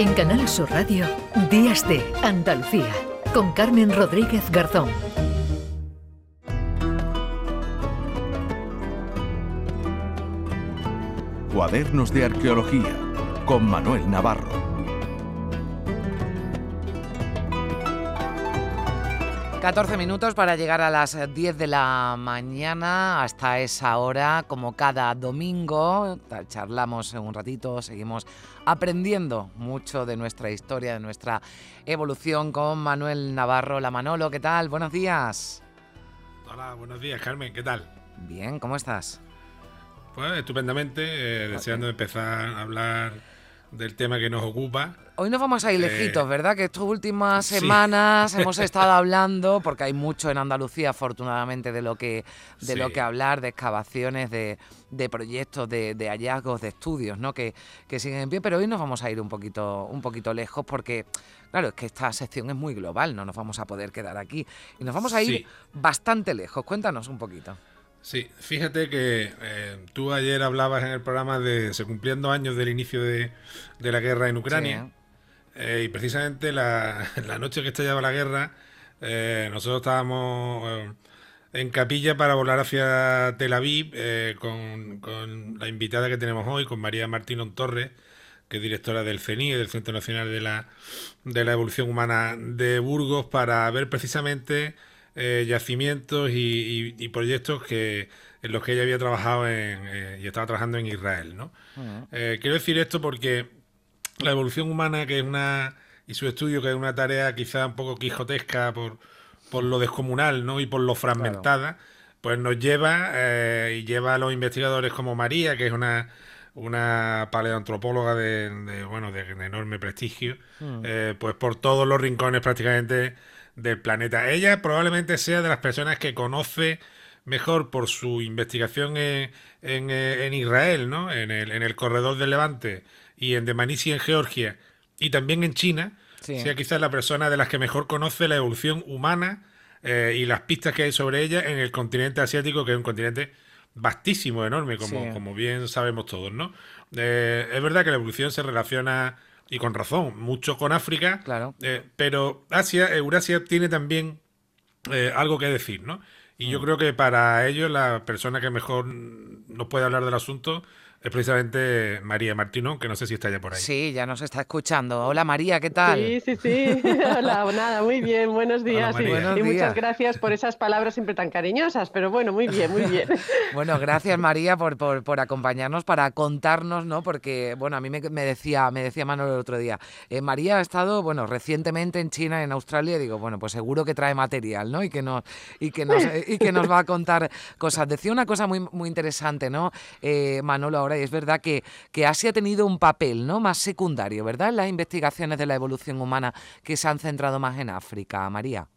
En Canal Sur Radio, Días de Andalucía, con Carmen Rodríguez Garzón. Cuadernos de Arqueología, con Manuel Navarro. 14 minutos para llegar a las 10 de la mañana. Hasta esa hora, como cada domingo, charlamos un ratito, seguimos aprendiendo mucho de nuestra historia, de nuestra evolución con Manuel Navarro. La Manolo, ¿qué tal? Buenos días. Hola, buenos días, Carmen, ¿qué tal? Bien, ¿cómo estás? Pues estupendamente, eh, deseando empezar a hablar del tema que nos ocupa. Hoy nos vamos a ir lejitos, ¿verdad? Que estas últimas semanas hemos estado hablando, porque hay mucho en Andalucía, afortunadamente, de lo que, de lo que hablar, de excavaciones, de, de proyectos, de, de, hallazgos, de estudios, ¿no? Que, que, siguen en pie, pero hoy nos vamos a ir un poquito, un poquito lejos porque, claro, es que esta sección es muy global, no nos vamos a poder quedar aquí. Y nos vamos a ir bastante lejos. Cuéntanos un poquito. Sí, fíjate que eh, tú ayer hablabas en el programa de se cumpliendo años del inicio de, la guerra en Ucrania. Eh, y precisamente la, noche que estallaba la guerra, eh, nosotros estábamos en capilla para volar hacia Tel Aviv con, con, la invitada que tenemos hoy, con María Martín Torres, que es directora del CENI, del Centro Nacional de la, de la Evolución Humana de Burgos, para ver precisamente eh, yacimientos y, proyectos que en los que ella había trabajado en, eh, y estaba trabajando en Israel. ¿no? Eh, quiero decir esto porque la evolución humana, que es una, y su estudio, que es una tarea quizá un poco quijotesca por, por lo descomunal ¿no? y por lo fragmentada, pues nos lleva y lleva a los investigadores como María, que es una una paleoantropóloga de, bueno de, enorme prestigio, pues por todos los rincones prácticamente del planeta. Ella probablemente sea de las personas que conoce mejor por su investigación en, en, Israel, ¿no? En el, en el, corredor del Levante y en Demanisi en Georgia y también en China, sea quizás la persona de las que mejor conoce la evolución humana eh, y las pistas que hay sobre ella en el continente asiático, que es un continente vastísimo, enorme, como, como bien sabemos todos, ¿no? Eh, es verdad que la evolución se relaciona y con razón, mucho con África, claro. Eh, pero Asia, Eurasia tiene también eh, algo que decir, ¿no? Y yo mm. creo que para ellos la persona que mejor nos puede hablar del asunto es precisamente María Martino, que no sé si está ya por ahí. Sí, ya nos está escuchando. Hola María, ¿qué tal? Sí, sí, sí. Hola, nada, muy bien, buenos días. y, muchas gracias por esas palabras siempre tan cariñosas, pero bueno, muy bien, muy bien. bueno, gracias María por, por, acompañarnos, para contarnos, ¿no? Porque, bueno, a mí me, decía, me decía Manuel el otro día, eh, María ha estado, bueno, recientemente en China, en Australia, y digo, bueno, pues seguro que trae material, ¿no? Y que nos, y que nos, y que nos va a contar cosas. Decía una cosa muy, muy interesante, ¿no? Eh, Manolo, y es verdad que, que Asia ha tenido un papel ¿no? más secundario, ¿verdad? En las investigaciones de la evolución humana que se han centrado más en África, María.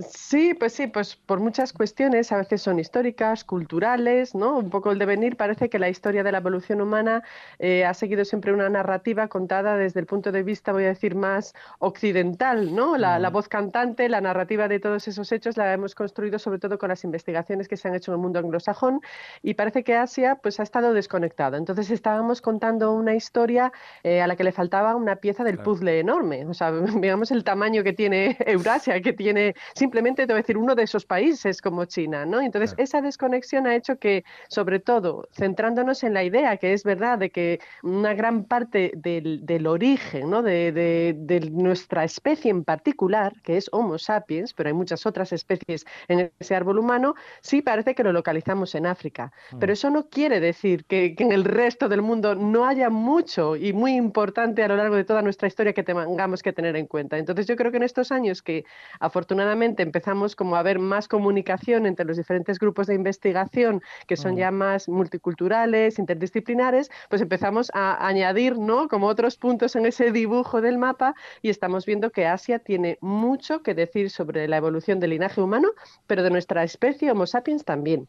Sí, pues sí, pues por muchas cuestiones, a veces son históricas, culturales, ¿no? Un poco el devenir, parece que la historia de la evolución humana eh, ha seguido siempre una narrativa contada desde el punto de vista, voy a decir, más occidental, ¿no? La, la, voz cantante, la narrativa de todos esos hechos la hemos construido sobre todo con las investigaciones que se han hecho en el mundo anglosajón y parece que Asia pues ha estado desconectada. Entonces estábamos contando una historia eh, a la que le faltaba una pieza del puzzle enorme, o sea, digamos el tamaño que tiene Eurasia, que tiene simplemente te voy a decir uno de esos países como China, ¿no? Entonces, esa desconexión ha hecho que, sobre todo, centrándonos en la idea que es verdad de que una gran parte del, del origen, ¿no? De, de, de, nuestra especie en particular, que es Homo sapiens, pero hay muchas otras especies en ese árbol humano, sí parece que lo localizamos en África. Mm. Pero eso no quiere decir que, que en el resto del mundo no haya mucho y muy importante a lo largo de toda nuestra historia que tengamos que tener en cuenta. Entonces, yo creo que en estos años que afortunadamente empezamos como a ver más comunicación entre los diferentes grupos de investigación que son ya más multiculturales, interdisciplinares, pues empezamos a añadir, ¿no? Como otros puntos en ese dibujo del mapa y estamos viendo que Asia tiene mucho que decir sobre la evolución del linaje humano, pero de nuestra especie Homo sapiens también.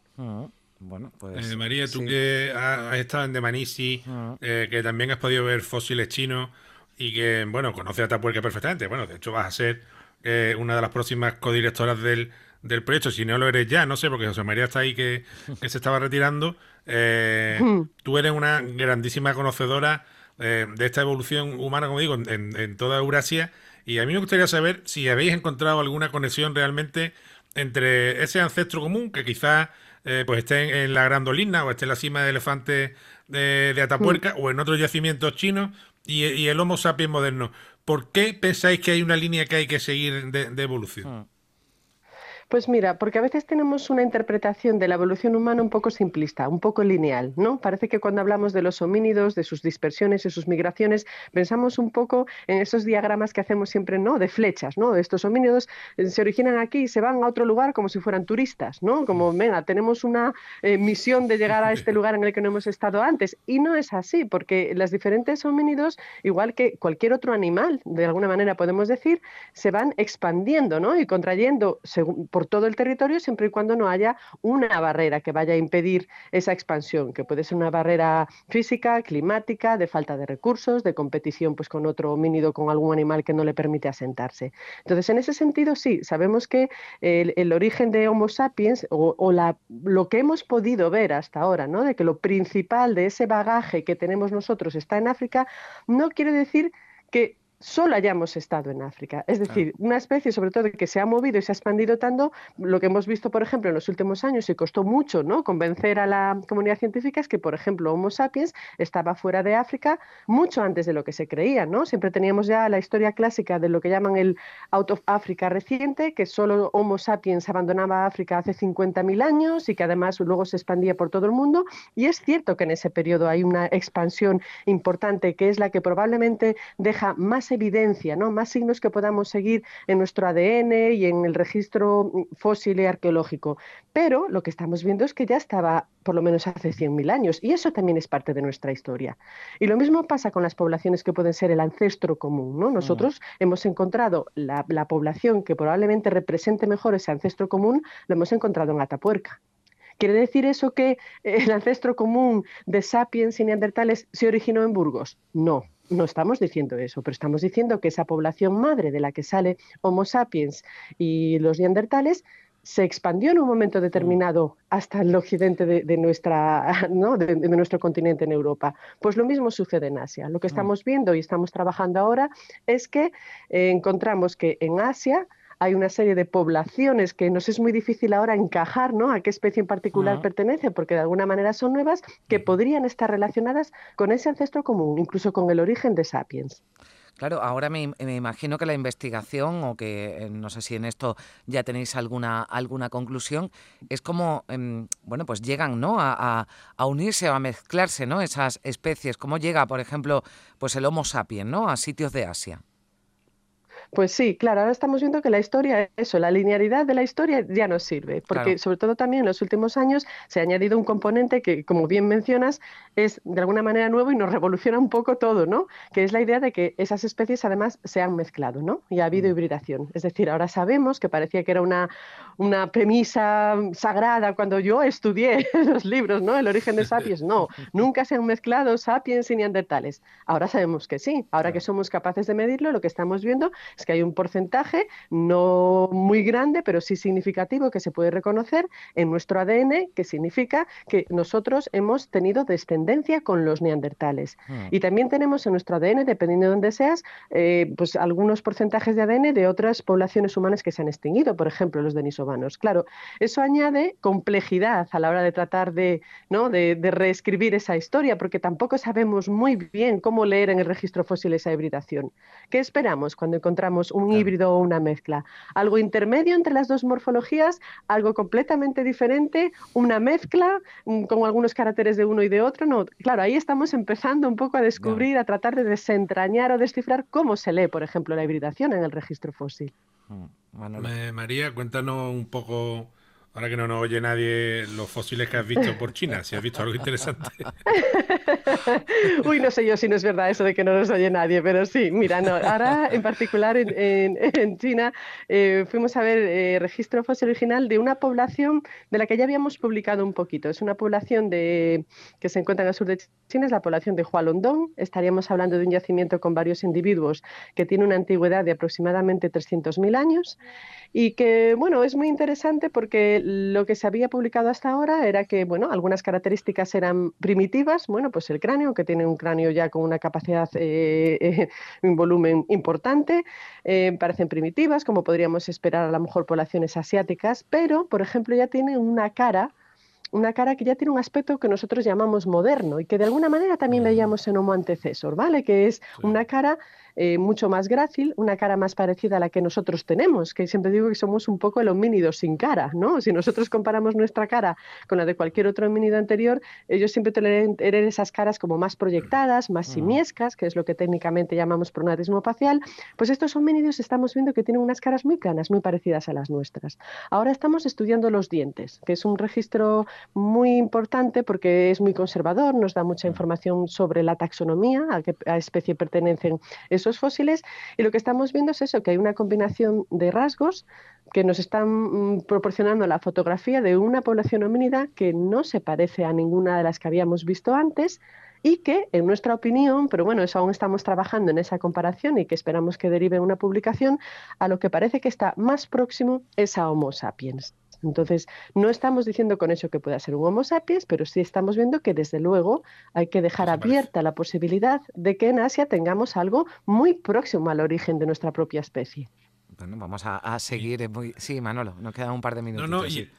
Bueno, pues. Eh, María, tú que has, estado en Demanisi, eh, que también has podido ver fósiles chinos y que, bueno, conoces a Tapuerca perfectamente. Bueno, de hecho vas a ser eh, una de las próximas codirectoras del, del proyecto, si no lo eres ya, no sé, porque José María está ahí que, se estaba retirando. Eh, tú eres una grandísima conocedora de esta evolución humana, como digo, en, toda Eurasia. Y a mí me gustaría saber si habéis encontrado alguna conexión realmente entre ese ancestro común que quizás eh, pues esté en, la Grandolina o esté en la cima del elefante de, Atapuerca o en otros yacimientos chinos y, el Homo sapiens moderno. ¿Por qué pensáis que hay una línea que hay que seguir de, evolución? Mm. Pues mira, porque a veces tenemos una interpretación de la evolución humana un poco simplista, un poco lineal, ¿no? Parece que cuando hablamos de los homínidos, de sus dispersiones y sus migraciones, pensamos un poco en esos diagramas que hacemos siempre, ¿no? De flechas, ¿no? Estos homínidos eh, se originan aquí y se van a otro lugar como si fueran turistas, ¿no? Como, venga, tenemos una eh, misión de llegar a este lugar en el que no hemos estado antes. Y no es así, porque los diferentes homínidos, igual que cualquier otro animal, de alguna manera podemos decir, se van expandiendo, ¿no? Y contrayendo según, por todo el territorio siempre y cuando no haya una barrera que vaya a impedir esa expansión, que puede ser una barrera física, climática, de falta de recursos, de competición pues con otro homínido, con algún animal que no le permite asentarse. Entonces, en ese sentido, sí, sabemos que el, origen de Homo sapiens o, lo que hemos podido ver hasta ahora, ¿no? de que lo principal de ese bagaje que tenemos nosotros está en África, no quiere decir que solo hayamos estado en África. Es decir, una especie, sobre todo, que se ha movido y se ha expandido tanto, lo que hemos visto, por ejemplo, en los últimos años y costó mucho ¿no? convencer a la comunidad científica es que, por ejemplo, Homo sapiens estaba fuera de África mucho antes de lo que se creía. ¿no? Siempre teníamos ya la historia clásica de lo que llaman el out of Africa reciente, que solo Homo sapiens abandonaba África hace 50.000 años y que además luego se expandía por todo el mundo. Y es cierto que en ese periodo hay una expansión importante que es la que probablemente deja más evidencia, ¿no? más signos que podamos seguir en nuestro ADN y en el registro fósil y arqueológico. Pero lo que estamos viendo es que ya estaba por lo menos hace 100.000 años y eso también es parte de nuestra historia. Y lo mismo pasa con las poblaciones que pueden ser el ancestro común. ¿no? Nosotros hemos encontrado la, la población que probablemente represente mejor ese ancestro común, lo hemos encontrado en Atapuerca. ¿Quiere decir eso que el ancestro común de sapiens y neandertales se originó en Burgos? No, no estamos diciendo eso, pero estamos diciendo que esa población madre de la que sale Homo sapiens y los neandertales se expandió en un momento determinado hasta el occidente de, nuestra, de, nuestro continente en Europa. Pues lo mismo sucede en Asia. Lo que estamos viendo y estamos trabajando ahora es que eh, encontramos que en Asia hay una serie de poblaciones que nos es muy difícil ahora encajar, ¿no? A qué especie en particular pertenece, porque de alguna manera son nuevas que podrían estar relacionadas con ese ancestro común, incluso con el origen de Sapiens. Claro, ahora me, imagino que la investigación, o que eh, no sé si en esto ya tenéis alguna, alguna conclusión, es como, em, bueno, pues llegan ¿no? A, a, unirse o a mezclarse ¿no? esas especies. ¿Cómo llega, por ejemplo, pues el Homo sapiens ¿no? a sitios de Asia? Pues sí, claro, ahora estamos viendo que la historia, eso, la linealidad de la historia ya no sirve, porque sobre todo también en los últimos años se ha añadido un componente que, como bien mencionas, es de alguna manera nuevo y nos revoluciona un poco todo, ¿no? Que es la idea de que esas especies además se han mezclado, ¿no? Y ha habido mm. hibridación. Es decir, ahora sabemos que parecía que era una, una premisa sagrada cuando yo estudié los libros, ¿no? El origen de sapiens, no, nunca se han mezclado sapiens y neandertales. Ahora sabemos que sí, ahora que somos capaces de medirlo, lo que estamos viendo que hay un porcentaje no muy grande, pero sí significativo que se puede reconocer en nuestro ADN, que significa que nosotros hemos tenido descendencia con los neandertales. Hmm. Y también tenemos en nuestro ADN, dependiendo de dónde seas, eh, pues algunos porcentajes de ADN de otras poblaciones humanas que se han extinguido, por ejemplo, los denisovanos. Claro, eso añade complejidad a la hora de tratar de, ¿no? de, de reescribir esa historia, porque tampoco sabemos muy bien cómo leer en el registro fósil esa hibridación. ¿Qué esperamos cuando encontramos un híbrido o una mezcla. Algo intermedio entre las dos morfologías, algo completamente diferente, una mezcla mm, con algunos caracteres de uno y de otro. No, claro, ahí estamos empezando un poco a descubrir, a tratar de desentrañar o descifrar cómo se lee, por ejemplo, la hibridación en el registro fósil. Mm, María, cuéntanos un poco Ahora que no nos oye nadie, los fósiles que has visto por China, si has visto algo interesante. Uy, no sé yo si no es verdad eso de que no nos oye nadie, pero sí, mira, no, ahora en particular en, China eh, fuimos a ver eh, registro fósil original de una población de la que ya habíamos publicado un poquito. Es una población de, que se encuentra en el sur de China, es la población de Hualongdong. Estaríamos hablando de un yacimiento con varios individuos que tiene una antigüedad de aproximadamente 300.000 años y que, bueno, es muy interesante porque lo que se había publicado hasta ahora era que, bueno, algunas características eran primitivas, bueno, pues el cráneo, que tiene un cráneo ya con una capacidad, eh, un volumen importante, parecen primitivas, como podríamos esperar a lo mejor poblaciones asiáticas, pero, por ejemplo, ya tiene una cara una cara que ya tiene un aspecto que nosotros llamamos moderno y que de alguna manera también veíamos en Homo antecesor, ¿vale? Que es una cara eh, mucho más grácil, una cara más parecida a la que nosotros tenemos, que siempre digo que somos un poco el homínido sin cara, ¿no? Si nosotros comparamos nuestra cara con la de cualquier otro homínido anterior, ellos siempre tienen esas caras como más proyectadas, más simiescas, que es lo que técnicamente llamamos pronatismo facial, pues estos homínidos estamos viendo que tienen unas caras muy planas, muy parecidas a las nuestras. Ahora estamos estudiando los dientes, que es un registro muy importante porque es muy conservador, nos da mucha información sobre la taxonomía, a qué especie pertenecen esos fósiles y lo que estamos viendo es eso, que hay una combinación de rasgos que nos están mm, proporcionando la fotografía de una población homínida que no se parece a ninguna de las que habíamos visto antes y que, en nuestra opinión, pero bueno, eso aún estamos trabajando en esa comparación y que esperamos que derive una publicación, a lo que parece que está más próximo es a Homo sapiens. Entonces, no estamos diciendo con eso que pueda ser un Homo sapiens, pero sí estamos viendo que desde luego hay que dejar abierta la posibilidad de que en Asia tengamos algo muy próximo al origen de nuestra propia especie. Bueno, vamos a, seguir. Sí, Manolo, nos quedan un par de minutos. No, no, sí.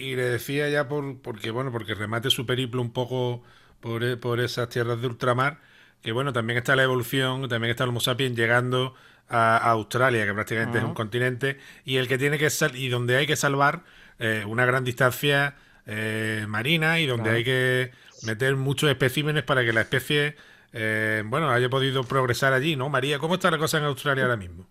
y, le decía ya por, porque, bueno, porque remate su periplo un poco por, e, por esas tierras de ultramar, que bueno, también está la evolución, también está el Homo sapiens llegando a, Australia, que prácticamente es un continente, y el que tiene que y donde hay que salvar eh, una gran distancia eh, marina y donde hay que meter muchos especímenes para que la especie, eh, bueno, haya podido progresar allí, ¿no? María, ¿cómo está la cosa en Australia ahora mismo?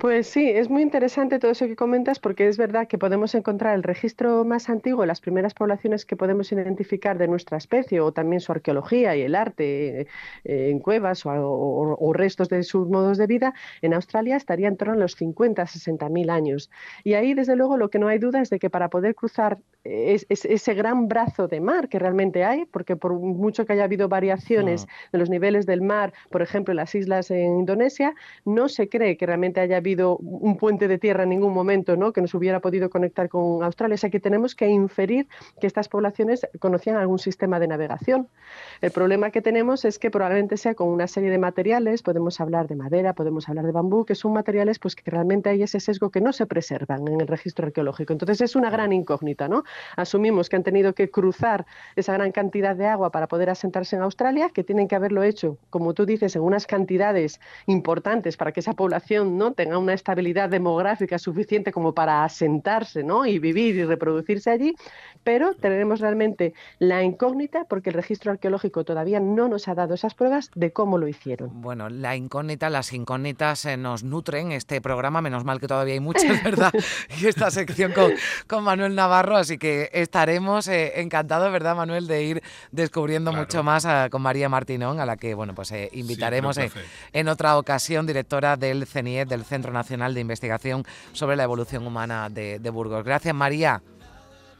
Pues sí, es muy interesante todo eso que comentas porque es verdad que podemos encontrar el registro más antiguo, las primeras poblaciones que podemos identificar de nuestra especie o también su arqueología y el arte eh, en cuevas o, restos de sus modos de vida en Australia estaría en torno a los 50, 60 mil años. Y ahí, desde luego, lo que no hay duda es de que para poder cruzar ese gran brazo de mar que realmente hay, porque por mucho que haya habido variaciones ah. de los niveles del mar, por ejemplo, en las islas en Indonesia, no se cree que realmente haya habido un puente de tierra en ningún momento ¿no? que nos hubiera podido conectar con Australia. O sea que tenemos que inferir que estas poblaciones conocían algún sistema de navegación. El problema que tenemos es que probablemente sea con una serie de materiales, podemos hablar de madera, podemos hablar de bambú, que son materiales pues, que realmente hay ese sesgo que no se preservan en el registro arqueológico. Entonces es una gran incógnita, ¿no? Asumimos que han tenido que cruzar esa gran cantidad de agua para poder asentarse en Australia, que tienen que haberlo hecho, como tú dices, en unas cantidades importantes para que esa población no tenga una estabilidad demográfica suficiente como para asentarse ¿no? y vivir y reproducirse allí, pero tenemos realmente la incógnita porque el registro arqueológico todavía no nos ha dado esas pruebas de cómo lo hicieron. Bueno, la incógnita, las incógnitas eh, nos nutren este programa, menos mal que todavía hay muchas, ¿verdad? y esta sección con, con Manuel Navarro, así que estaremos eh, encantados, ¿verdad, Manuel, de ir descubriendo mucho más ah, con María Martinón, a la que, bueno, pues eh, invitaremos en otra ocasión, directora del CENIET, del Centro Nacional de Investigación sobre la Evolución Humana de, Burgos. Gracias, María.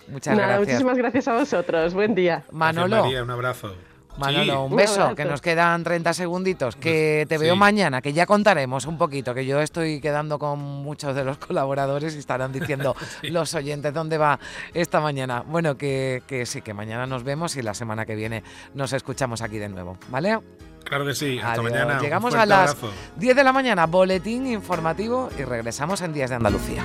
Muchas gracias. Muchísimas gracias a vosotros. Buen día. Manolo. María, un abrazo. Manolo, un beso, que nos quedan 30 segunditos, que te veo mañana, que ya contaremos un poquito, que yo estoy quedando con muchos de los colaboradores y estarán diciendo los oyentes dónde va esta mañana. Bueno, que, sí, que mañana nos vemos y la semana que viene nos escuchamos aquí de nuevo, ¿vale? Claro que sí, hasta mañana. Llegamos a las 10 de la mañana, boletín informativo y regresamos en Días de Andalucía.